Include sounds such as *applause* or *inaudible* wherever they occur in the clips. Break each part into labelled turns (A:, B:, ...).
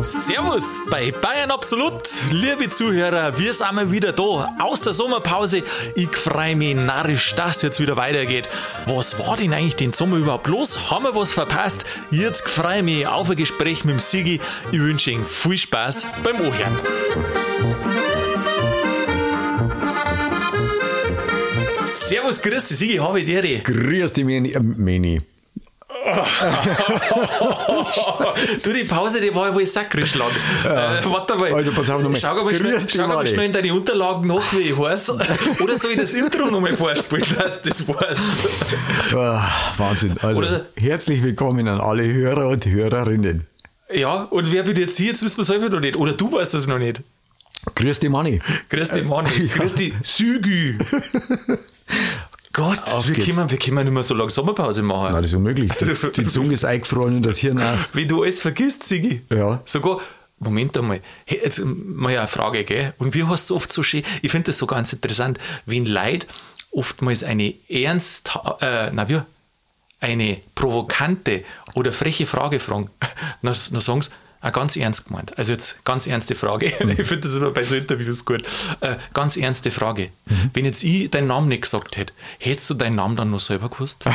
A: Servus bei Bayern Absolut, liebe Zuhörer, wir sind mal wieder da aus der Sommerpause. Ich freue mich narrisch, dass jetzt wieder weitergeht. Was war denn eigentlich den Sommer überhaupt los? Haben wir was verpasst? Jetzt freue ich mich auf ein Gespräch mit dem Sigi. Ich wünsche Ihnen viel Spaß beim Ohren. Servus, grüß dich, Sigi, habe ich dir.
B: Grüß dich, Meni. *laughs*
A: Du, die Pause, die war ja wohl sakrisch lang. Ja. Äh, warte mal.
B: Also, pass auf nochmal.
A: Schau mal schnell, schau mal schnell in deine Unterlagen nach, wie ich heiße. *laughs* Oder soll ich das Intro nochmal vorspielen, dass du das weißt?
B: Ah, Wahnsinn. Also, Oder, herzlich willkommen an alle Hörer und Hörerinnen.
A: Ja, und wer bin jetzt hier? Jetzt wissen wir es selber noch nicht. Oder du weißt es noch nicht.
B: Grüß dich, Manni.
A: Grüß dich, Manni. Grüß dich, Sügü. *laughs* Gott, Auf wir können, wir können nicht mehr so lange Sommerpause machen.
B: Nein, das ist unmöglich. Die, die Zunge ist eingefroren und das Hirn auch. *laughs*
A: Wie du alles vergisst, Sigi.
B: Ja.
A: Sogar, Moment einmal, hey, jetzt mal eine Frage, gell? Und wie hast du oft so schön, ich finde das so ganz interessant, wenn Leute oftmals eine ernst, äh, na wie, eine provokante oder freche Frage fragen, *laughs* dann, dann sagen sie, Ah, ganz ernst gemeint. Also jetzt ganz ernste Frage. Mhm. *laughs* Ich finde das immer bei so Interviews gut. Äh, ganz ernste Frage. Mhm. Wenn jetzt ich deinen Namen nicht gesagt hätte, hättest du deinen Namen dann noch selber gewusst? *laughs*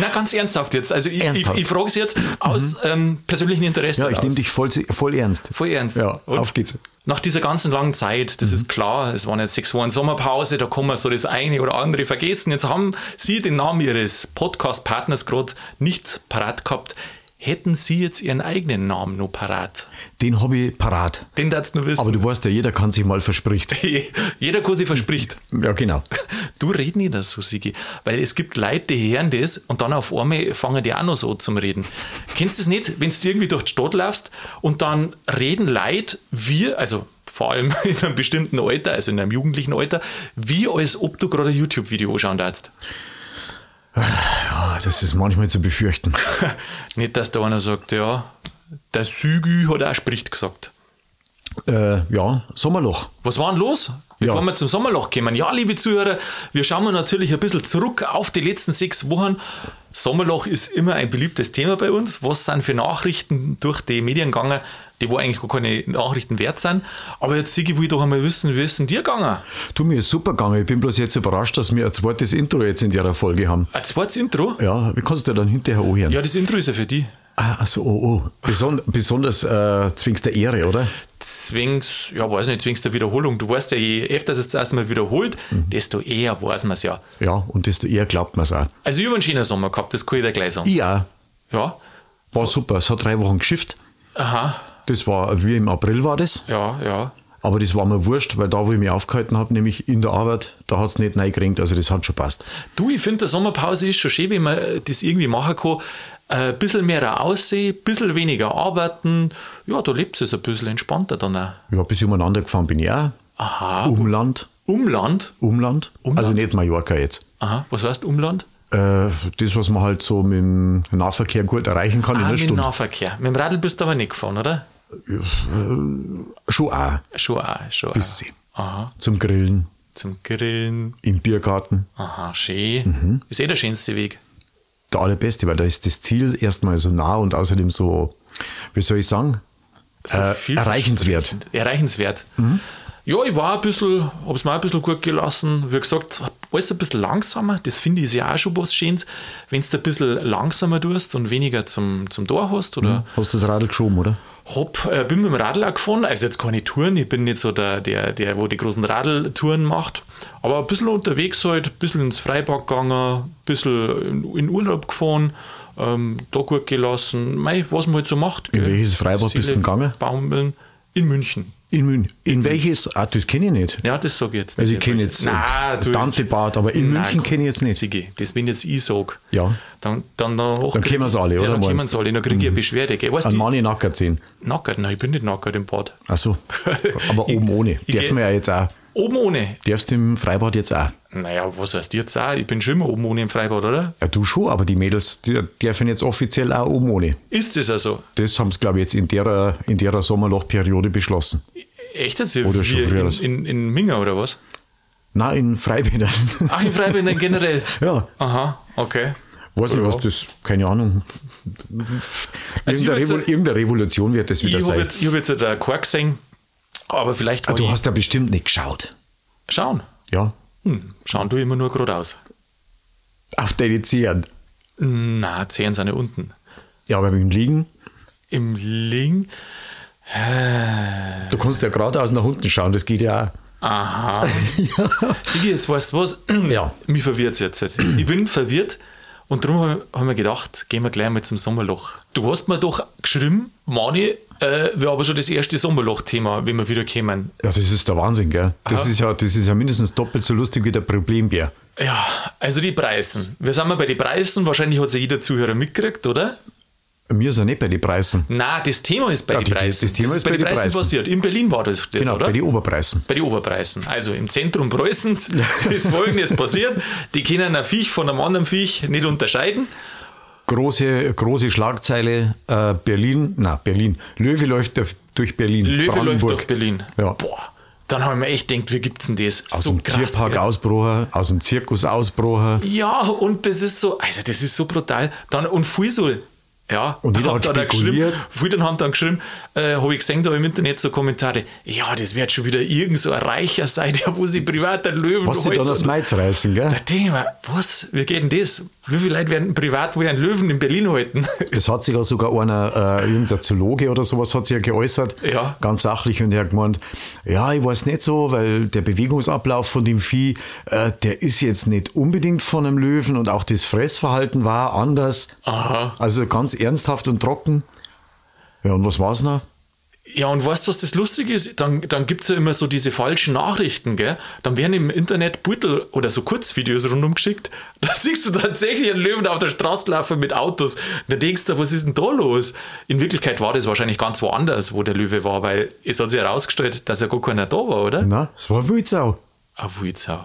A: Na, ganz ernsthaft jetzt. Also ich, ich, ich frage es jetzt aus mhm. ähm, persönlichem Interesse.
B: Ja, ich nehme dich voll, voll ernst.
A: Voll ernst.
B: Ja, Und auf geht's.
A: Nach dieser ganzen langen Zeit, das mhm. ist klar, es waren jetzt sechs Wochen Sommerpause, da kann man so das eine oder andere vergessen. Jetzt haben Sie den Namen Ihres Podcast-Partners gerade nicht parat gehabt. Hätten Sie jetzt Ihren eigenen Namen noch parat?
B: Den habe ich parat.
A: Den darfst du wissen.
B: Aber du weißt ja, jeder kann sich mal verspricht. *laughs*
A: jeder kann sich verspricht.
B: Ja, genau.
A: Du redest nicht so, Sigi. Weil es gibt Leute, die hören das und dann auf einmal fangen die auch noch so zum Reden. Kennst du das nicht, wenn du irgendwie durch die Stadt laufst und dann reden Leute, wir, also vor allem *laughs* in einem bestimmten Alter, also in einem jugendlichen Alter, wie als ob du gerade ein YouTube-Video anschauen darfst.
B: Ja, das ist manchmal zu befürchten. *laughs*
A: Nicht, dass da einer sagt, ja, der Sügü hat auch Spricht gesagt.
B: Äh, ja, Sommerloch.
A: Was war denn los? Bevor ja. wir zum Sommerloch kommen. Ja, liebe Zuhörer, wir schauen natürlich ein bisschen zurück auf die letzten sechs Wochen. Sommerloch ist immer ein beliebtes Thema bei uns. Was sind für Nachrichten durch die Medien gegangen? Die wo eigentlich gar keine Nachrichten wert sind. Aber jetzt Sigi, will ich doch einmal wissen, wie ist denn dir gegangen?
B: Du, mir ist super gegangen. Ich bin bloß jetzt überrascht, dass wir ein zweites Intro jetzt in der Folge haben.
A: Ein zweites Intro?
B: Ja, wie kannst du dann hinterher anhören?
A: Ja, das Intro ist ja für dich.
B: Ah, also, oh, oh. Beson besonders äh, zwingst der Ehre, oder?
A: Zwingst, ja, weiß nicht, zwingst der Wiederholung. Du weißt ja, je öfter es erstmal wiederholt, mhm. desto eher weiß man es ja.
B: Ja, und desto eher glaubt man es auch.
A: Also, ich habe einen schönen Sommer gehabt, das kann ich dir gleich sagen.
B: Ja.
A: Ja.
B: War super, es hat drei Wochen geschifft.
A: Aha.
B: Das war, wie im April war das.
A: Ja, ja.
B: Aber das war mir wurscht, weil da, wo ich mich aufgehalten habe, nämlich in der Arbeit, da hat es nicht reingeringt, also das hat schon passt.
A: Du, ich finde, der Sommerpause ist schon schön, wenn man das irgendwie machen kann. Ein äh, bisschen mehr aussehen, ein bisschen weniger arbeiten. Ja, da lebt es ein bisschen entspannter dann auch.
B: Ja, bis umeinander gefahren bin ich auch.
A: Aha.
B: Umland.
A: Umland?
B: Umland?
A: Umland?
B: Also nicht Mallorca jetzt.
A: Aha. Was heißt Umland?
B: Äh, das, was man halt so mit dem Nahverkehr gut erreichen kann
A: ah,
B: in einer
A: mit
B: Stunde.
A: Nahverkehr. Mit dem Radl bist du aber nicht gefahren, oder?
B: Schon auch.
A: Schon auch, schon auch.
B: Bisschen. Aha. Zum Grillen.
A: Zum Grillen.
B: Im Biergarten.
A: Aha, schön. Mhm. Ist eh der schönste Weg.
B: Der allerbeste, weil da ist das Ziel erstmal so nah und außerdem so, wie soll ich sagen, so äh, erreichenswert.
A: Erreichenswert. Mhm. Ja, ich war ein bisschen, habe es mir ein bisschen gut gelassen. Wie gesagt, alles ein bisschen langsamer. Das finde ich ja auch schon was Schönes, wenn du ein bisschen langsamer tust und weniger zum, zum Tor hast. Oder mhm.
B: Hast du das Radl geschoben, oder?
A: Hab, äh, bin mit dem Radl auch gefahren, also jetzt keine Touren, ich bin nicht so der, der, der wo die großen Radltouren macht, aber ein bisschen unterwegs halt, ein bisschen ins Freibad gegangen, ein bisschen in, in Urlaub gefahren, ähm, da gut gelassen, Mei, was man halt so macht.
B: In welches Freibad Seele, bist du gegangen?
A: Baumeln, in München.
B: In München. In, in welches? Ah, das kenne ich nicht.
A: Ja, das sage ich jetzt
B: nicht. Also ich kenne jetzt
A: Nein,
B: Dantebad, aber in Nein, München kenne ich jetzt nicht.
A: Sigi, das wenn jetzt ich sage,
B: ja.
A: dann, dann, dann,
B: dann wir es alle, oder? Ja,
A: dann kennen wir es alle, dann kriege ich eine mhm. Beschwerde. Gell?
B: Weißt An Manni nackert sehen.
A: Nackert? Nein, ich bin nicht nackert im Bad.
B: Ach so. Aber *laughs* oben ohne. Dürfen wir ja jetzt auch.
A: Oben ohne?
B: Darfst du im Freibad jetzt auch?
A: Naja, was heißt jetzt auch? Ich bin schon immer oben ohne im Freibad, oder?
B: Ja, du schon, aber die Mädels die dürfen jetzt offiziell auch oben ohne.
A: Ist das also?
B: Das haben sie, glaube ich, jetzt in der, in der Sommerlochperiode beschlossen.
A: Echt jetzt?
B: Oder schon
A: früher. In, in, in Minga oder was?
B: Nein, in Freibädern.
A: Ach, in Freibädern generell? *laughs*
B: ja.
A: Aha, okay.
B: Weiß nicht, was das, keine Ahnung.
A: Also
B: Irgendeine,
A: hab
B: Revol irgendeine Revolution wird das wieder
A: Ich habe
B: sein.
A: jetzt, ich hab jetzt einen Quark gesehen, aber vielleicht
B: Ah, du hast ja bestimmt nicht geschaut.
A: Schauen.
B: Ja.
A: Hm, schauen du immer nur geradeaus.
B: Auf deine Zehen.
A: Na, Zehen sind ja unten.
B: Ja, aber beim Liegen,
A: Im Ling.
B: du kannst ja geradeaus nach unten schauen, das geht ja auch.
A: Aha. *laughs* Sigi, jetzt weißt du was?
B: Ja.
A: Mich verwirrt es jetzt. Ich bin verwirrt und darum haben wir gedacht, gehen wir gleich mal zum Sommerloch. Du hast mir doch geschrieben, Mani, äh, wir haben schon das erste Sommerloch-Thema, wenn wir wieder kommen.
B: Ja, das ist der Wahnsinn, gell? Das
A: Aha.
B: ist, ja, das ist ja mindestens doppelt so lustig wie der Problembär.
A: Ja, also die Preisen. Wir sind mal bei den Preisen. Wahrscheinlich hat es ja jeder Zuhörer mitgekriegt, oder?
B: Mir ist er nicht bei den Preisen.
A: Na, das Thema ist bei
B: Ja,
A: den Preisen.
B: das Thema ist bei den Preisen.
A: passiert. In Berlin war das, das
B: Genau,
A: oder?
B: bei den Oberpreisen.
A: bei den Oberpreisen. Also im Zentrum Preußens *laughs* ist folgendes passiert. Die können ein Viech von einem anderen Viech nicht unterscheiden.
B: Große, große Schlagzeile, äh, Berlin, na Berlin, Löwe läuft durch- Berlin.
A: Löwe läuft durch Berlin.
B: Ja.
A: Boah. Dann haben wir echt gedacht, wie gibt's denn das?
B: Aus
A: so
B: dem
A: krass.
B: Tierpark
A: gell?
B: ausbrochen, aus dem Zirkus ausbrochen.
A: Ja, und das ist so, also das ist so brutal. Dann, und viel so, ja,
B: Und jeder hat
A: dann
B: spekuliert.
A: viele haben dann geschrieben, äh, habe ich gesehen da im Internet so Kommentare, ja, das wird schon wieder irgend so ein Reicher sein, der wo sie privat einen Löwen
B: Was sie dann das Meiz reißen, gell?
A: Da denke ich mir, was, wie geht denn das? Wie viele Leute werden privat wohl einen Löwen in Berlin halten? *laughs*
B: Es hat sich ja sogar einer, äh, irgendein Zoologe oder sowas hat sich ja geäußert,
A: Ja.
B: ganz sachlich und er hat gemeint, ja, ich weiß nicht so, weil der Bewegungsablauf von dem Vieh, äh, der ist jetzt nicht unbedingt von einem Löwen und auch das Fressverhalten war anders.
A: Aha.
B: Also ganz ernsthaft und trocken. Ja, und was war's noch?
A: Ja, und weißt du, was das Lustige ist? Dann, dann gibt es ja immer so diese falschen Nachrichten, gell? Dann werden im Internet Beutel oder so Kurzvideos rundum geschickt. *laughs* Da siehst du tatsächlich einen Löwen auf der Straße laufen mit Autos. Da denkst du, was ist denn da los? In Wirklichkeit war das wahrscheinlich ganz woanders, wo der Löwe war, weil es hat sich herausgestellt, dass ja gar keiner da war, oder?
B: Na, es war Wildsau.
A: Ein Wildsau.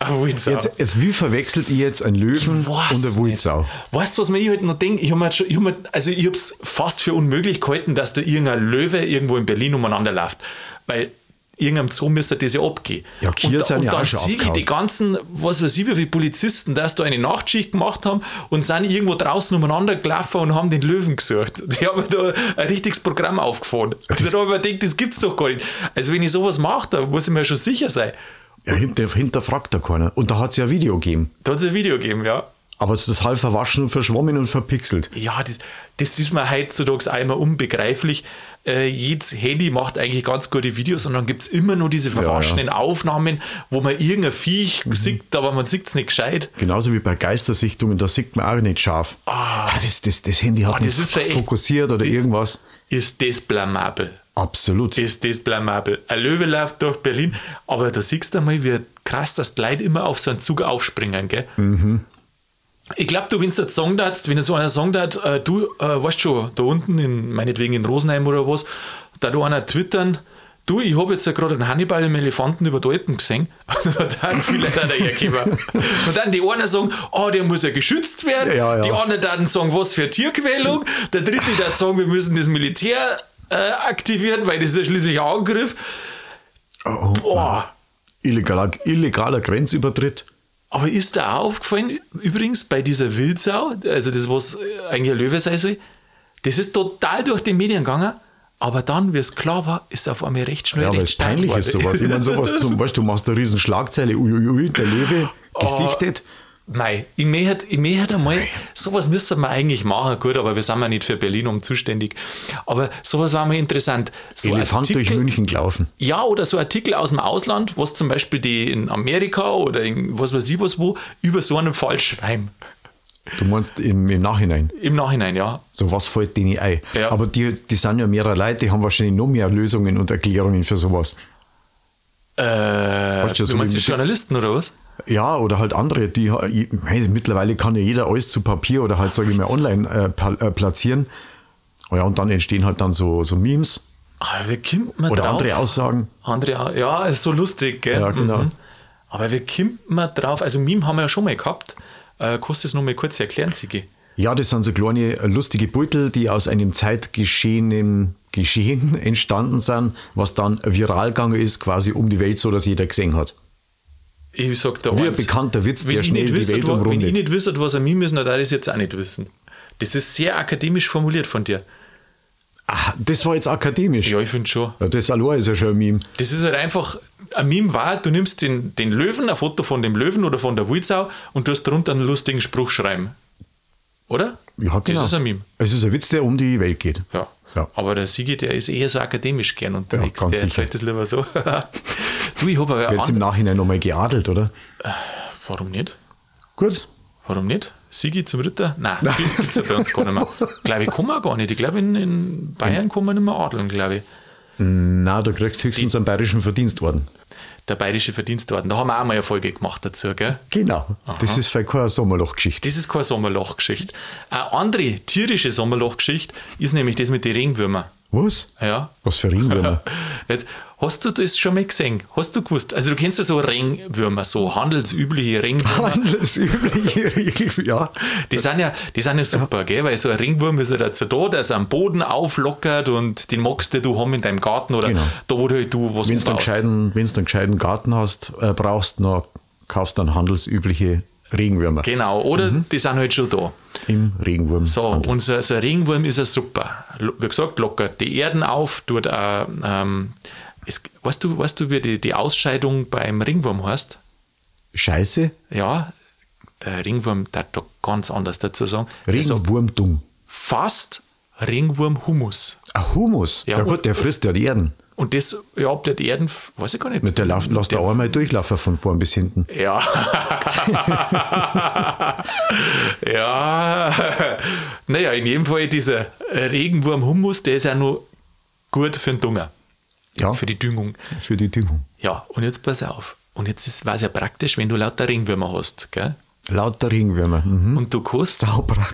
A: Wildsau.
B: Jetzt, jetzt, wie verwechselt ihr jetzt einen Löwen und eine
A: nicht. Weißt du, was mir ich halt noch denke? Ich habe hab mir, also ich es fast für unmöglich gehalten, dass da irgendein Löwe irgendwo in Berlin umeinander läuft. Weil irgendeinem Zoo müsste das ja abgehen.
B: Ja, hier
A: und,
B: sind
A: und
B: ja
A: dann sehe ich die ganzen, was weiß ich, wie viele Polizisten, dass da eine Nachtschicht gemacht haben und sind irgendwo draußen umeinander gelaufen und haben den Löwen gesucht. Die haben da ein richtiges Programm aufgefahren. Und dann habe ich mir gedacht, das gibt's doch gar nicht. Also wenn ich sowas mache, da muss ich mir schon sicher sein.
B: Ja, hinter, hinterfragt da keiner. Und da hat es ja ein Video gegeben.
A: Da hat es ein Video gegeben, ja.
B: Aber total verwaschen und verschwommen und verpixelt.
A: Ja, das, das ist mir heutzutage immer unbegreiflich. Äh, jedes Handy macht eigentlich ganz gute Videos und dann gibt es immer nur diese verwaschenen Aufnahmen, wo man irgendein Viech
B: Mhm.
A: sieht, aber man sieht es nicht gescheit.
B: Genauso wie bei Geistersichtungen, da sieht man auch nicht scharf. Ah, das, das, das Handy hat
A: Ah, das
B: nicht
A: ja
B: fokussiert oder irgendwas.
A: Ist das blamabel?
B: Absolut.
A: Ist das blamabel? Ein Löwe läuft durch Berlin, aber da siehst du mal, wie krass, dass die Leute immer auf so einen Zug aufspringen, gell?
B: Mhm.
A: Ich glaube, du, wenn du jetzt darfst, wenn jetzt so einer darf, äh, du, äh, weißt schon, da unten, in, meinetwegen in Rosenheim oder was, da du einer twittern, du, ich habe jetzt ja gerade einen Hannibal im Elefanten über die Alpen gesehen. *laughs* Und da haben viele da daherkommen. Und dann die einen sagen, oh, der muss ja geschützt werden.
B: Ja, ja.
A: Die anderen dann sagen, was für Tierquälung. Der dritte dann sagen, wir müssen das Militär äh, aktivieren, weil das ist ja schließlich ein Angriff.
B: Oh,
A: Boah.
B: illegaler, illegaler Grenzübertritt.
A: Aber ist da auch aufgefallen, übrigens bei dieser Wildsau, also das, was äh, eigentlich ein Löwe sein soll, das ist total durch die Medien gegangen, aber dann, wie es klar war, ist auf einmal recht schnell
B: Ja,
A: recht
B: es peinlich ist sowas. Ich meine, sowas zum, weißt du, du machst eine riesen Schlagzeile, uiuiui, der Löwe,
A: Oh. Nein, ich möchte, ich möchte einmal, sowas müssen wir eigentlich machen, gut, aber wir sind ja nicht für Berlin um zuständig. Aber sowas war mal interessant. So
B: Elefant durch
A: Artikel-
B: München gelaufen.
A: Ja, oder so Artikel aus dem Ausland, was zum Beispiel die in Amerika oder in was weiß ich was wo, über so einen Fall schreiben.
B: Du meinst im, im Nachhinein.
A: Im Nachhinein, ja.
B: So was fällt denen ein.
A: Ja.
B: Aber die, die sind ja mehrere Leute, die haben wahrscheinlich noch mehr Lösungen und Erklärungen für sowas.
A: Äh,
B: Weißt du, so
A: meinst die Journalisten oder was?
B: Ja, oder halt andere, die hey, mittlerweile kann ja jeder alles zu Papier oder halt, sage ich mal, online äh, äh, platzieren. Oh Ja, und dann entstehen halt dann so, so Memes
A: Aber wie kommt man
B: oder
A: drauf?
B: andere Aussagen.
A: Andere, ja, ist so lustig, gell?
B: Ja, genau.
A: Mhm. Aber wie kommt man drauf? Also, Meme haben wir ja schon mal gehabt. Äh, kannst du das noch mal kurz erklären, Sigi?
B: Ja, das sind so kleine lustige Beutel, die aus einem zeitgeschehenen Geschehen *laughs* entstanden sind, was dann viral gegangen ist, quasi um die Welt, so dass jeder gesehen hat.
A: Ich sag da
B: Wie ein bekannter Witz,
A: wenn
B: der
A: ich
B: schnell
A: nicht
B: die
A: wüsste,
B: Welt
A: wa- Wenn ich
B: umrundet.
A: nicht wüsste, was ein Meme ist, dann darf ich es jetzt auch nicht wissen. Das ist sehr akademisch formuliert von dir.
B: Ah, das war jetzt akademisch.
A: Ja, ich finde schon.
B: Ja, das allein ist ja schon ein Meme.
A: Das ist halt einfach, ein Meme war, du nimmst den, den Löwen, ein Foto von dem Löwen oder von der Wildsau und tust drunter einen lustigen Spruch schreiben. Oder?
B: Ja, genau.
A: Das ist ein Meme.
B: Es ist ein Witz, der um die Welt geht.
A: Ja.
B: Ja.
A: Aber der Sigi, der ist eher so akademisch gern unterwegs.
B: ganz
A: der erzählt das lieber so. *laughs* du, ich habe aber
B: Jetzt im Nachhinein nochmal geadelt, oder?
A: Warum nicht?
B: Gut.
A: Warum nicht? Sigi zum Ritter? Nein, gibt es ja bei uns gar nicht mehr. Glaube ich, kann man gar nicht. Ich glaube, in, in Bayern kann man nicht mehr adeln, glaube ich.
B: Na, du kriegst höchstens einen bayerischen Verdienstorden.
A: Der bayerische Verdienstorden. Da haben wir auch mal eine Folge gemacht dazu, gell?
B: Genau. Das ist keine Sommerlochgeschichte.
A: Das ist keine Sommerlochgeschichte. Eine andere tierische Sommerlochgeschichte ist nämlich das mit den Regenwürmern.
B: Was?
A: Ja.
B: Was für Ringwürmer? *laughs*
A: Jetzt, hast du das schon mal gesehen? Hast du gewusst? Also du kennst ja so Ringwürmer, so handelsübliche Ringwürmer.
B: Handelsübliche *laughs* Regel, ja.
A: Die sind ja, die sind ja super, gell? weil so ein Ringwurm ist ja dazu da, dass er am Boden auflockert und den magst du du haben in deinem Garten oder
B: Genau.
A: da, wo du, halt du was
B: Wenn du einen gescheiten, wenn's Garten hast, äh, brauchst, dann kaufst du dann handelsübliche Regenwürmer
A: Genau, oder
B: Mhm.
A: die sind halt schon da.
B: im Regenwurm.
A: So, und so, so ein Regenwurm ist ja super. Wie gesagt, lockert die Erden auf, tut auch, ähm, es, weißt, du, weißt du, wie die, die Ausscheidung beim Ringwurm heißt?
B: Scheiße,
A: Ja, der Ringwurm, der hat da ganz anders dazu sagen.
B: Regenwurmdung.
A: fast Ringwurmhumus.
B: Ein Humus.
A: Ja,
B: Ja, gut, der frisst ja die Erden.
A: Und das, ja, ob der Erden, weiß ich gar nicht.
B: Der läuft, lässt da einmal durchlaufen von vorn bis hinten.
A: Ja. *laughs* ja. Naja, in jedem Fall dieser Regenwurm-Hummus, der ist ja nur gut für den Dünger,
B: Ja,
A: für die Düngung.
B: für die Düngung.
C: Ja, und jetzt pass auf. Und jetzt war es ja praktisch, wenn du lauter Ringwürmer hast, gell?
B: Lauter Ringwürmer. Mhm.
A: Und du kannst,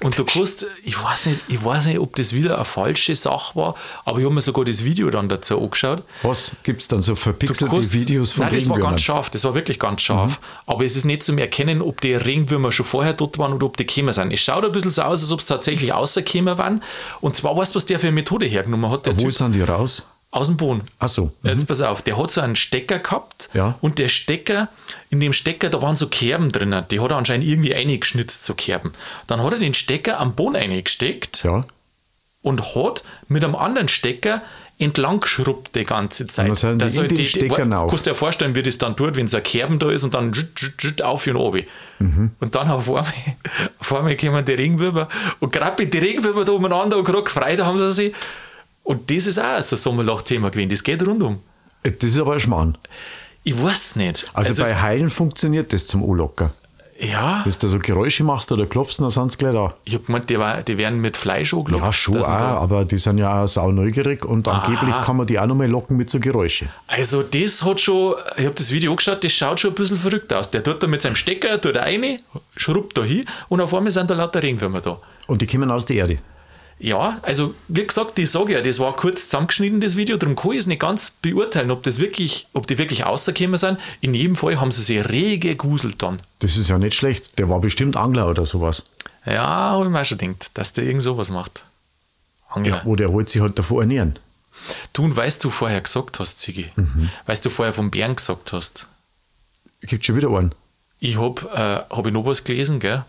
A: und du kannst, ich weiß nicht, ich weiß nicht, ob das wieder eine falsche Sache war, aber ich habe mir sogar das Video dann dazu angeschaut.
B: Was gibt es dann so verpixelte
A: kannst-
B: Videos von
A: Nein, das war ganz scharf, das war wirklich ganz scharf.
B: Mhm.
A: Aber es ist nicht zum Erkennen, ob die Regenwürmer schon vorher dort waren oder ob die gekommen sind. Es schaut ein bisschen so aus, als ob es tatsächlich rausgekommen waren. Und zwar weißt du, was der für eine Methode hergenommen hat, der
B: Wo
A: Typ
B: sind die raus?
A: Aus dem Boden.
B: Ach so.
A: Jetzt pass auf, der hat so einen Stecker gehabt
B: Ja.
A: und der Stecker, in dem Stecker, da waren so Kerben drinnen, die hat er anscheinend irgendwie eingeschnitzt, so Kerben. Dann hat er den Stecker am Boden eingesteckt
B: Ja.
A: und hat mit einem anderen Stecker entlang geschrubbt die ganze Zeit.
B: dann die
A: Dass
B: in
A: halt
B: den Steckern
A: wa-
B: auf.
A: Kannst du dir vorstellen, wie das dann tut, wenn so ein Kerben da ist und dann jut, jut, jut, auf und runter.
B: Mhm.
A: Und dann auf einmal, *laughs* auf einmal kommen die Regenwürmer und gerade die Regenwürmer da umeinander und gerade gefreut haben sie sich. Und das ist auch so ein Sommerloch-Thema gewesen. Das geht rundum.
B: Das ist aber ein Schmarrn.
A: Ich weiß nicht.
B: Also, bei Heilen funktioniert das zum Anlocken.
A: es- ja,
B: Wenn du so Geräusche machst oder klopfst, dann sind sie gleich da.
A: ich hab gemeint, die, war, die werden mit Fleisch angelockt.
B: Ja, schon auch,
A: dass da-
B: aber die sind ja auch sau neugierig und angeblich
A: Aha.
B: kann man die auch noch mal locken mit so Geräusche.
A: Also das hat schon, ich habe das Video angeschaut, das schaut schon ein bisschen verrückt aus. Der tut da mit seinem Stecker, tut er rein, schrubbt da hin und auf einmal sind da lauter Regenwürmer da.
B: Und die kommen aus der Erde.
A: Ja, also wie gesagt, ich sage ja, das war kurz zusammengeschnitten, das Video, darum kann ich es nicht ganz beurteilen, ob, das wirklich, ob die wirklich rausgekommen sind. In jedem Fall haben sie sich rege geguselt dann.
B: Das ist ja nicht schlecht. Der war bestimmt Angler oder sowas.
A: Ja, habe ich mir auch schon gedacht, dass der irgend sowas macht. Angler.
B: Wo der holt sich halt davor ernähren.
A: Du, und weißt du vorher gesagt hast, Sigi, weißt du vorher vom Bären gesagt hast,
B: Gibt schon wieder einen.
A: ich habe äh, hab ich noch was gelesen, gell?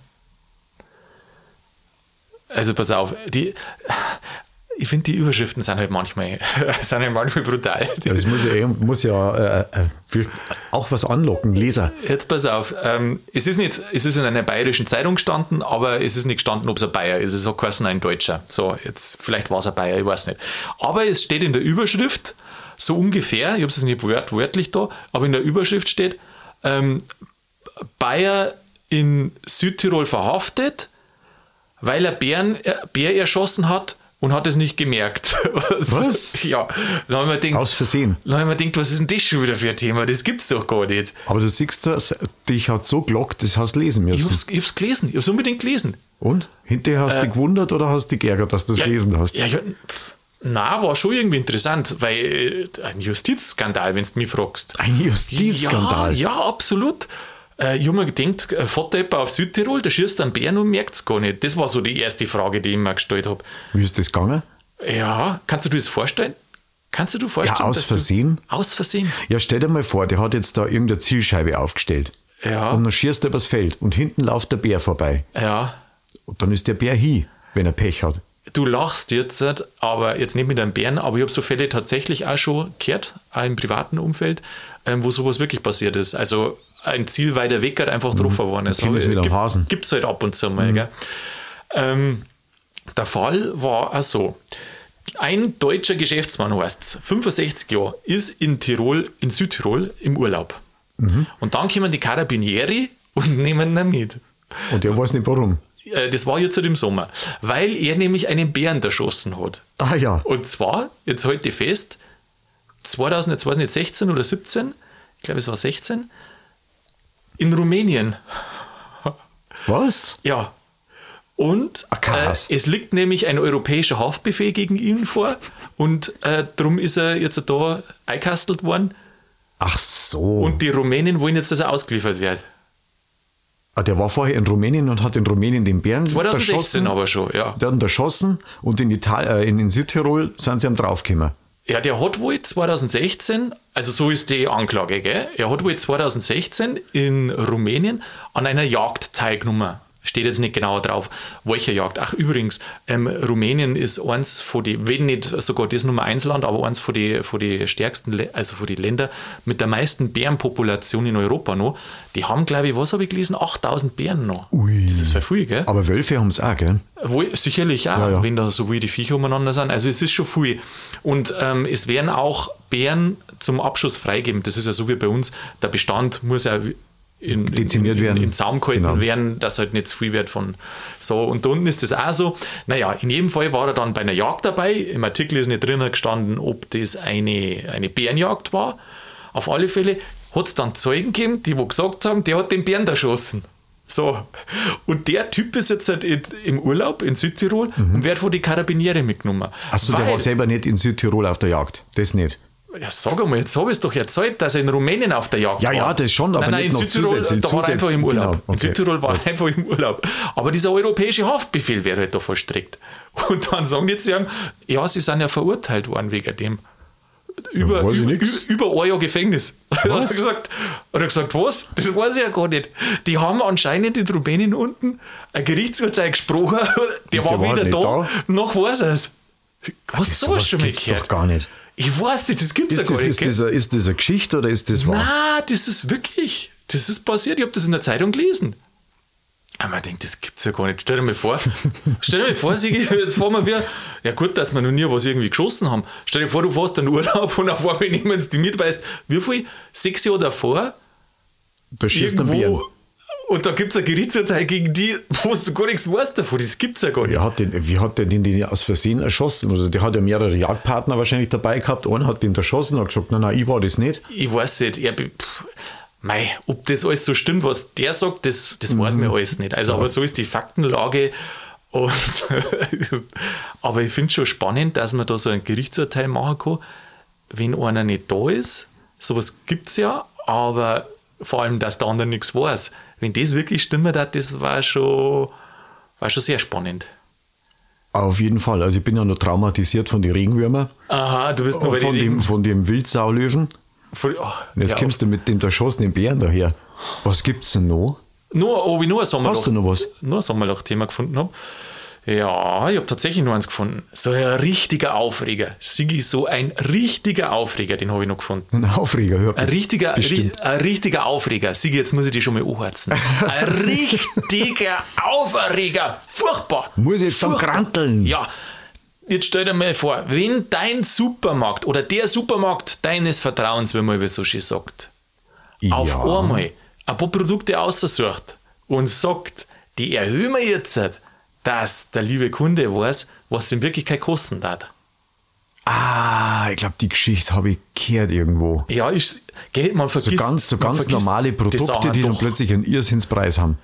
A: Also pass auf, die, ich finde die Überschriften sind halt manchmal, *laughs* sind halt manchmal brutal.
B: Das muss ja, eh- muss ja äh, äh, wir- auch was anlocken, Leser.
A: Jetzt pass auf, ähm, es ist nicht, es ist in einer bayerischen Zeitung gestanden, aber es ist nicht gestanden, ob es ein Bayer ist. Es hat geheißen, ein Deutscher. So, jetzt, vielleicht war es ein Bayer, ich weiß nicht. Aber es steht in der Überschrift, so ungefähr, ich habe es nicht wört, wörtlich da, aber in der Überschrift steht, ähm, Bayer in Südtirol verhaftet, weil er Bären, äh, Bär erschossen hat und hat es nicht gemerkt. *laughs*
B: Was?
A: ja, dann haben wir gedacht,
B: Aus Versehen.
A: dann haben wir gedacht, was ist denn das schon wieder für ein Thema? Das gibt's doch gar nicht.
B: Aber du siehst, das, dich hat so gelockt, das hast du lesen
A: Ich
B: müssen.
A: hab's, ich hab's gelesen, ich hab's unbedingt gelesen.
B: Und? Hinterher hast du dich gewundert oder hast du dich geärgert, dass du das gelesen hast?
A: Äh, Ja, ja, na, war schon irgendwie interessant, weil äh, ein Justizskandal, wenn du mich fragst.
B: Ein Justizskandal.
A: Ja, ja, absolut. Äh, ich habe mir gedacht, äh, fährt jemand auf Südtirol, der schießt einen Bären und merkt es gar nicht. Das war so die erste Frage, die ich mir gestellt habe.
B: Wie ist das gegangen?
A: Ja, kannst du dir das vorstellen? Kannst du dir vorstellen?
B: Ja, aus Versehen?
A: Aus Versehen.
B: Ja, stell dir mal vor, der hat jetzt da irgendeine Zielscheibe aufgestellt.
A: Ja.
B: Und dann schießt er übers Feld und hinten läuft der Bär vorbei.
A: Ja.
B: Und dann ist der Bär hin, wenn er Pech hat.
A: Du lachst jetzt, aber jetzt nicht mit einem Bären, aber ich habe so Fälle tatsächlich auch schon gehört, auch im privaten Umfeld, ähm, wo sowas wirklich passiert ist. Also ein Ziel weiter weg hat einfach drauf geworden ist.
B: Kind ist mit einem Hasen.
A: Gibt es halt ab und zu mal. Gell? Ähm, der Fall war auch so. Ein deutscher Geschäftsmann heißt 65 Jahre, ist in Tirol, in Südtirol im Urlaub. Und dann kommen die Carabinieri und *laughs* nehmen ihn mit.
B: Und der weiß nicht warum.
A: Äh, Das war jetzt halt im Sommer, weil er nämlich einen Bären erschossen hat.
B: Ah ja.
A: Und zwar, jetzt ich fest, 2000, jetzt weiß ich nicht, 16 oder 17, ich glaube es war 16, in Rumänien.
B: Was?
A: Ja. Und
B: krass.
A: äh, es liegt nämlich ein europäischer Haftbefehl gegen ihn vor und äh, darum ist er jetzt da eingekastelt worden
B: Ach so.
A: und die Rumänen wollen jetzt, dass er ausgeliefert wird.
B: ah, der war vorher in Rumänien und hat in Rumänien den Bären
A: 2016
B: erschossen.
A: aber schon, ja.
B: Der hat ihn erschossen und in, Ital äh, in, in Südtirol sind sie am draufgekommen.
A: Ja, der hat wohl 2016, also so ist die Anklage, gell? Er hat wohl 2016 in Rumänien an einer Jagd teilgenommen. Steht jetzt nicht genauer drauf, welcher Jagd. Ach, übrigens, ähm, Rumänien ist eins von die, wenn nicht sogar das Nummer 1 Land, aber eins von die, von die stärksten, also von die Länder mit der meisten Bärenpopulation in Europa noch. Die haben, glaube ich, was habe ich gelesen? 8000 Bären noch.
B: Ui.
A: Das ist voll viel, gell?
B: Aber Wölfe haben es auch, gell?
A: Wohl, sicherlich auch,
B: Ja, ja.
A: wenn da so wie die Viecher umeinander sind. Also es ist schon viel. Und ähm, es werden auch Bären zum Abschuss freigeben. Das ist ja so wie bei uns. Der Bestand muss ja in,
B: Dezimiert
A: in,
B: werden.
A: In, in Zaum gehalten
B: Genau.
A: werden, dass halt nicht zu viel wird von so. Und da unten ist das auch so. Naja, in jedem Fall war er dann bei einer Jagd dabei. Im Artikel ist nicht drin gestanden, ob das eine, eine Bärenjagd war. Auf alle Fälle hat es dann Zeugen gegeben, die wo gesagt haben, der hat den Bären erschossen. So. Und der Typ ist jetzt halt in, im Urlaub in Südtirol und wird von die Karabiniere mitgenommen.
B: Achso, der war selber nicht in Südtirol auf der Jagd. Das nicht.
A: Ja, sag einmal, jetzt habe ich es doch erzählt, dass er in Rumänien auf der Jagd
B: Ja,
A: war.
B: ja, das schon, aber
A: nein, nein, in
B: noch
A: Südtirol,
B: zusätzlich-
A: da war er einfach im Urlaub.
B: genau,
A: In
B: okay.
A: Südtirol war er *laughs* einfach im Urlaub. Aber dieser europäische Haftbefehl wird halt da vollstreckt. Und dann sagen die zu ihm, ja, sie sind ja verurteilt worden wegen dem. Über,
B: ich
A: über, über ein Jahr Gefängnis. *laughs* Hat er,
B: Was?
A: gesagt, hat er gesagt, was? Das weiß ich ja gar nicht. Die haben anscheinend in Rumänien unten ein Gerichtsurteil gesprochen, *laughs* der, war
B: der war
A: wieder
B: nicht
A: da,
B: da?
A: noch weiß er es. Hast du sowas schon mal gehört?
B: doch gar nicht.
A: Ich weiß nicht, das gibt es ja gar nicht.
B: ist, das, eine- ist das eine Geschichte oder ist das wahr?
A: Na, das ist wirklich, das ist passiert. Ich habe das in der Zeitung gelesen. Aber man denkt, das gibt's ja gar nicht. Stell dir mal vor, *laughs* stell dir mal vor, Sigi, jetzt fahren wir wieder. Ja, gut, dass wir noch nie was irgendwie geschossen haben. Stell dir vor, du fährst einen Urlaub und auf einmal nehmen sie die mit, weißt wie viel? Sechs Jahre davor,
B: Da schießt
A: irgendwo. Und da gibt es ein Gerichtsurteil gegen die, wo du gar nichts weißt davon. Das gibt's ja gar nicht.
B: Wie hat, den, wie hat der den, den aus Versehen erschossen? Oder der hat ja mehrere Jagdpartner wahrscheinlich dabei gehabt. Einer hat den erschossen, hat gesagt, nein, nein, ich war das nicht.
A: Ich weiß nicht, er, pff, mei, ob das alles so stimmt, was der sagt, das, das weiß
B: Mhm.
A: mir alles nicht. Also, aber so ist die Faktenlage. Und *laughs* aber ich finde es schon spannend, dass man da so ein Gerichtsurteil machen kann, wenn einer nicht da ist. Sowas gibt es ja, aber vor allem, dass der andere nichts weiß. Wenn das wirklich stimmen hat, das war schon, war schon sehr spannend.
B: Auf jeden Fall. Also ich bin ja noch traumatisiert von den Regenwürmern.
A: Aha, du bist nur bei
B: Von dem, von dem Wildsaulöwen.
A: Von, oh,
B: jetzt
A: ja,
B: kommst du mit dem erschossenen Bären daher. Was gibt's denn noch?
A: Nur, ob ich nur ein Sommerloch,
B: Hast du noch was?
A: Nur ein Sommerloch-Thema gefunden habe. Ja, ich habe tatsächlich nur eins gefunden. So ein richtiger Aufreger. Sigi, so ein richtiger Aufreger, den habe ich noch gefunden.
B: Ein Aufreger, hör
A: Ein richtiger, ri ein richtiger Aufreger. Sigi, jetzt muss ich dich schon mal anheizen. *laughs* Ein richtiger Aufreger. Furchtbar.
B: Muss jetzt dann
A: Furchtbar.
B: kranteln.
A: Ja. Jetzt stell dir mal vor, wenn dein Supermarkt oder der Supermarkt deines Vertrauens, wie man so schön sagt, auf
B: Ja.
A: einmal ein paar Produkte aussucht und sagt, die erhöhen wir jetzt, dass der liebe Kunde weiß, was in Wirklichkeit kosten hat.
B: Ah, ich glaube, die Geschichte habe ich gehört irgendwo.
A: Ja, ist, gell, man
B: So
A: vergisst,
B: ganz, so ganz normale Produkte,
A: Sachen
B: die dann plötzlich einen Irrsinnspreis haben.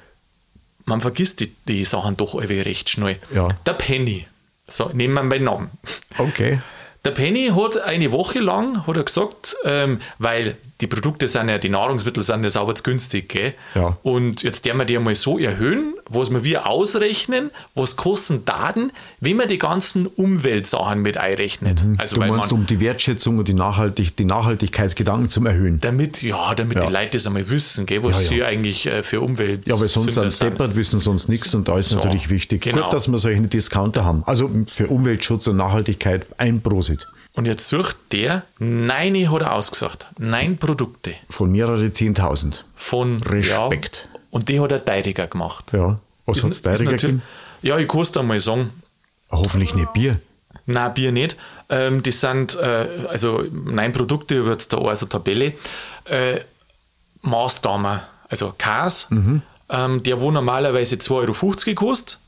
A: Man vergisst die, die Sachen doch irgendwie recht schnell.
B: Ja.
A: Der Penny, so nehmen wir meinen Namen.
B: Okay.
A: Der Penny hat eine Woche lang hat er gesagt, ähm, weil die Produkte sind ja, die Nahrungsmittel sind ja sauber zu günstig, gell?
B: Ja.
A: Und jetzt der wir die einmal so erhöhen was wir wir ausrechnen, was kosten Daten, wenn man die ganzen Umweltsachen mit einrechnet. Also,
B: Du meinst,
A: man,
B: um die Wertschätzung und die, Nachhaltig die Nachhaltigkeitsgedanken zum erhöhen.
A: damit, ja, damit
B: Ja.
A: die Leute das einmal wissen, gell, was
B: Ja, ja.
A: sie eigentlich äh, für Umwelt
B: Ja, weil sonst
A: Sünder
B: sind deppert, wissen sonst nichts und da ist
A: So,
B: natürlich wichtig.
A: genau.
B: Gut, dass wir solche Discounter haben. Also für Umweltschutz und Nachhaltigkeit ein Prosit.
A: Und jetzt sucht der, nein, hat er ausgesagt, nein Produkte
B: Von mehrere 10.000.
A: von
B: Respekt.
A: Ja, und die hat er Teiriger gemacht.
B: Ja. Was hat es
A: natürlich-
B: gegeben?
A: Ja, ich kann es dir mal sagen.
B: Hoffentlich nicht Bier.
A: Nein, Bier nicht. Ähm, das sind, äh, also nein Produkte, über jetzt da auch also Tabelle. Äh, Maßdamer, also Kas,
B: Mhm.
A: ähm, der wo normalerweise 2,50 Euro gekostet,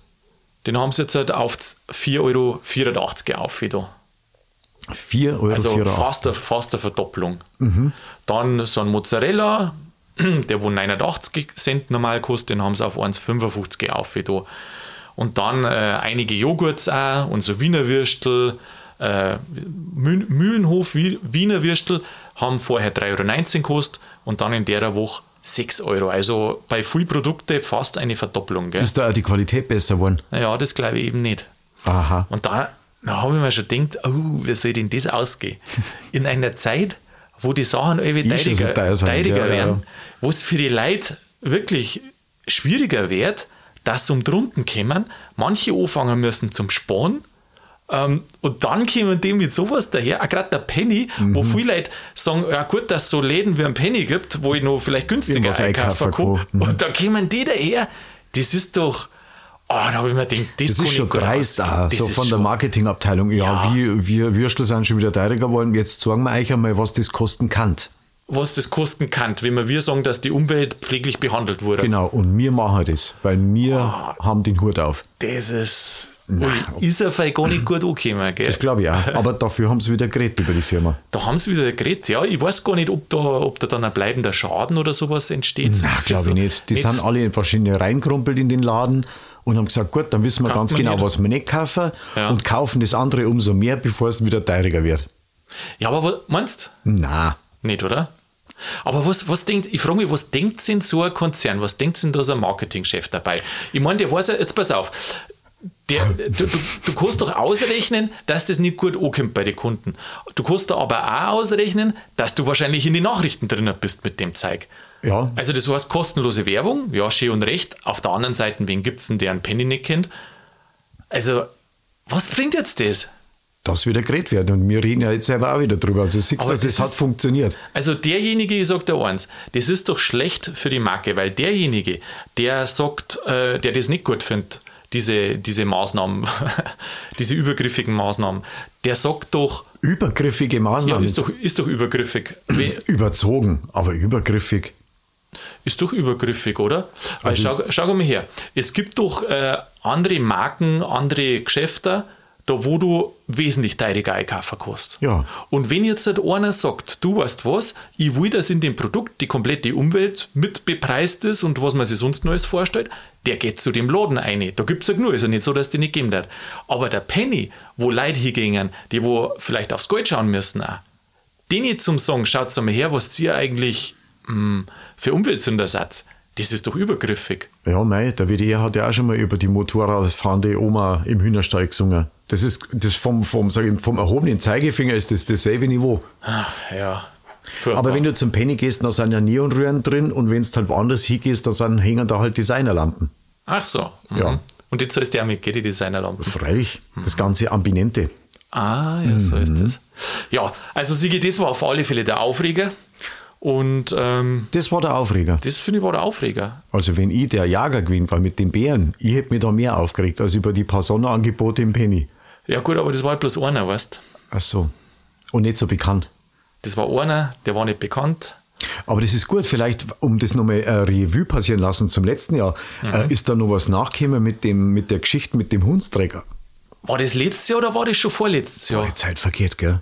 A: den haben sie jetzt halt auf 4,84 Euro auf da.
B: 4,84 Euro.
A: Also fast, eine, fast eine Verdopplung.
B: Mhm.
A: Dann so ein Mozzarella, *clears throat* der wo 89 Cent normal kostet, den haben sie auf 1,55 auf da. Und dann äh, einige Joghurts auch und so Wiener Würstel, äh, Müh- Mühlenhof Wie- Wiener Würstel haben vorher 3,19 Euro gekostet und dann in der Woche 6 Euro. Also bei viel Produkte fast eine Verdopplung. Gell?
B: Ist da auch die Qualität besser geworden?
A: Ja, das glaube ich eben nicht.
B: Aha.
A: Und da, da habe ich mir schon gedacht, oh, wie soll denn das ausgehen? In einer Zeit, wo die Sachen
B: teuer sind,
A: teuriger
B: ja,
A: werden,
B: ja.
A: wo es für die Leute wirklich schwieriger wird, dass sie um drunten kommen, manche anfangen müssen zum Sparen. Ähm, und dann kommen die mit sowas daher, auch gerade der Penny,
B: Mhm.
A: wo viele Leute sagen, ja gut, dass es so Läden wie ein Penny gibt, wo ich noch vielleicht günstiger
B: Irgendwas
A: einkaufen
B: einkaufen
A: kann.
B: kann. Mhm.
A: Und da kommen die daher, das ist doch, oh, da habe ich mir gedacht, das,
B: Das ist schon dreist
A: Das
B: so von der Marketingabteilung. Ja,
A: Ja.
B: Wir, wir Würstel sind schon wieder teurer geworden. Jetzt sagen wir euch einmal, was das kosten kann.
A: was das kosten kann, wenn wir, wir sagen, dass die Umwelt pfleglich behandelt wurde.
B: Genau, und wir machen das, weil wir
A: Ah.
B: haben den Hut auf.
A: Das ist. Ui, ist er vielleicht gar nicht *clears throat* gut angekommen, gell?
B: Das glaube ich auch. Aber dafür haben sie wieder geredet über die Firma.
A: Da haben sie wieder geredet. Ja, ich weiß gar nicht, ob da, ob da dann ein bleibender Schaden oder sowas entsteht. Für
B: glaube
A: so-
B: ich nicht. Die sind alle wahrscheinlich reingrumpelt in den Laden und haben gesagt, gut, dann wissen wir
A: Kauft
B: ganz genau,
A: nicht.
B: was wir nicht kaufen
A: Ja.
B: und kaufen das andere umso mehr, bevor es wieder teurer wird.
A: Ja, aber was, meinst
B: Na,
A: du? Nicht, oder? Aber was, was denkt, ich frage mich, was denkt denn so ein Konzern, was denkt denn da so ein Marketingchef dabei? Ich meine, der weiß ja, jetzt pass auf, der, du, du, du kannst doch ausrechnen, dass das nicht gut ankommt bei den Kunden. Du kannst da aber auch ausrechnen, dass du wahrscheinlich in die Nachrichten drinnen bist mit dem Zeug.
B: Ja,
A: Also das heißt kostenlose Werbung, ja, schön und recht. Auf der anderen Seite, wen gibt es denn, der einen Penny nicht kennt? Also, was bringt jetzt das?
B: das wieder geredet werden. Und wir reden ja jetzt selber auch wieder drüber. Also siehst du, dass
A: das
B: es hat
A: ist-
B: funktioniert.
A: Also derjenige, ich sage dir eins, das ist doch schlecht für die Marke, weil derjenige, der sagt, äh, der das nicht gut findet, diese, diese Maßnahmen, *laughs* diese übergriffigen Maßnahmen, der sagt doch,
B: Übergriffige
A: ja,
B: Maßnahmen.
A: ist doch, ist doch übergriffig. *clears throat*
B: Überzogen, aber übergriffig.
A: Ist doch übergriffig, oder? Weil
B: Also-
A: schau, schau mal her. Es gibt doch äh, andere Marken, andere Geschäfte, da wo du wesentlich teurer einkaufen kannst.
B: Ja.
A: Und wenn jetzt halt einer sagt, du weißt was, ich will, dass in dem Produkt die komplette Umwelt mit bepreist ist und was man sich sonst Neues vorstellt, der geht zu dem Laden ein. Da gibt es ja nur, ist ja nicht so, dass die nicht geben wird. Aber der Penny, wo Leute hingehen, die wo vielleicht aufs Geld schauen müssen, auch, denen zum Sagen, schaut mal her, was ihr eigentlich mh, für Umweltsünder seid, das ist doch übergriffig.
B: Ja, mei, der WDR hat ja auch schon mal über die Motorradfahrende Oma im Hühnerstall gesungen. Das ist das vom, vom, sag ich, vom erhobenen Zeigefinger ist das dasselbe Niveau.
A: Ah, ja. Furchtbar.
B: Aber wenn du zum Penny gehst, da sind ja Neonröhren drin und wenn du halt woanders hingehst, da sind, hängen da halt Designerlampen.
A: Ach so. Mhm.
B: Ja.
A: Und jetzt sollst du ja mit, gell, die Designerlampen.
B: Freilich, das ganze Ambiente.
A: Ah, ja, so
B: Mhm.
A: ist das. Ja, also Sigi, das war auf alle Fälle der Aufreger. Und ähm,
B: Das war der Aufreger.
A: das finde ich war der Aufreger.
B: Also wenn ich der Jager gewesen war mit den Bären, ich hätte mich da mehr aufgeregt als über die paar Sonderangebote im Penny.
A: Ja gut, aber das war halt bloß einer, weißt
B: Ach so. Und nicht so bekannt.
A: Das war einer, der war nicht bekannt.
B: Aber das ist gut, vielleicht, um das nochmal äh, Revue passieren lassen zum letzten Jahr, äh, ist da noch was nachgekommen mit, dem, mit der Geschichte mit dem Hundsträger?
A: War das letztes Jahr oder war das schon vorletztes Jahr?
B: Die Zeit vergeht, gell?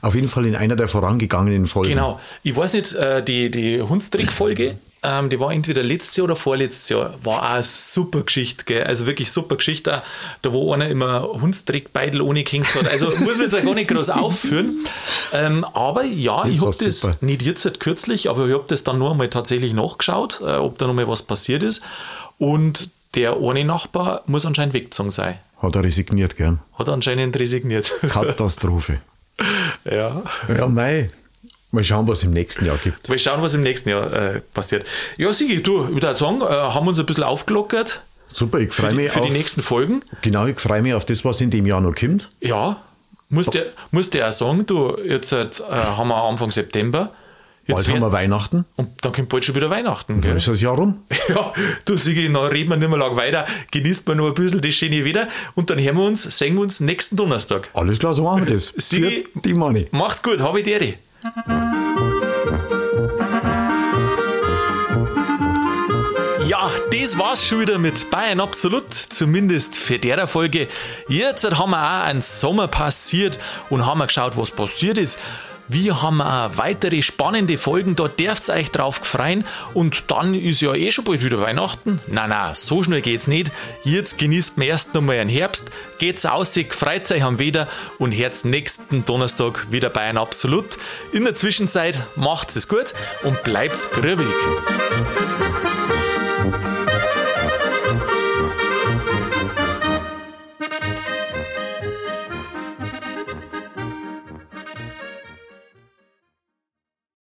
B: Auf jeden Fall in einer der vorangegangenen Folgen.
A: Genau. Ich weiß nicht, äh, die, die Hundstrick-Folge, ähm, die war entweder letztes Jahr oder vorletztes Jahr. War auch eine super Geschichte, gell? Also wirklich super Geschichte. Da, wo einer immer Hundstrick-Beidel ohne gehängt hat. Also muss man jetzt auch gar nicht groß aufführen. Ähm, aber ja,
B: Das
A: ich habe das
B: super.
A: nicht jetzt halt kürzlich, aber ich habe das dann nur einmal tatsächlich nachgeschaut, äh, ob da noch mal was passiert ist. Und der eine Nachbar muss anscheinend weggezogen sein.
B: Hat er resigniert, gern.
A: Hat anscheinend resigniert.
B: Katastrophe. *laughs*
A: ja.
B: Ja, mei. Mal schauen, was im nächsten Jahr gibt.
A: Mal schauen, was im nächsten Jahr äh, passiert. Ja, Sigi, du, ich würde sagen, äh, haben uns ein bisschen aufgelockert
B: Super, ich freue mich
A: für
B: auf,
A: die nächsten Folgen.
B: Genau, ich freue mich auf das, was in dem Jahr noch kommt.
A: Ja, musst du musst dir auch sagen, du, jetzt äh, haben wir Anfang September. Jetzt
B: Bald haben wir Weihnachten.
A: Und dann kommt bald schon wieder Weihnachten.
B: Dann
A: Gell?
B: ist das Jahr rum. *laughs*
A: Ja, du Sigi, dann reden wir nicht mehr lang weiter, genießt man noch ein bisschen das schöne Wetter und dann hören wir uns, sehen wir uns nächsten Donnerstag.
B: Alles klar, so machen wir das. *laughs* Für die Money.
A: Mach's gut, habe ich dir. Ja, das war's schon wieder mit Bayern Absolut, zumindest für der Folge. Jetzt haben wir auch einen Sommer passiert und haben geschaut, was passiert ist. Wir haben auch weitere spannende Folgen, da dürft ihr euch drauf freuen. Und dann ist ja eh schon bald wieder Weihnachten. Nein, nein, so schnell geht's nicht. Jetzt genießt man erst nochmal einen Herbst, geht's aus, freut euch am Wetter und hört nächsten Donnerstag wieder Bayern Absolut. In der Zwischenzeit macht's es gut und bleibt's grübig.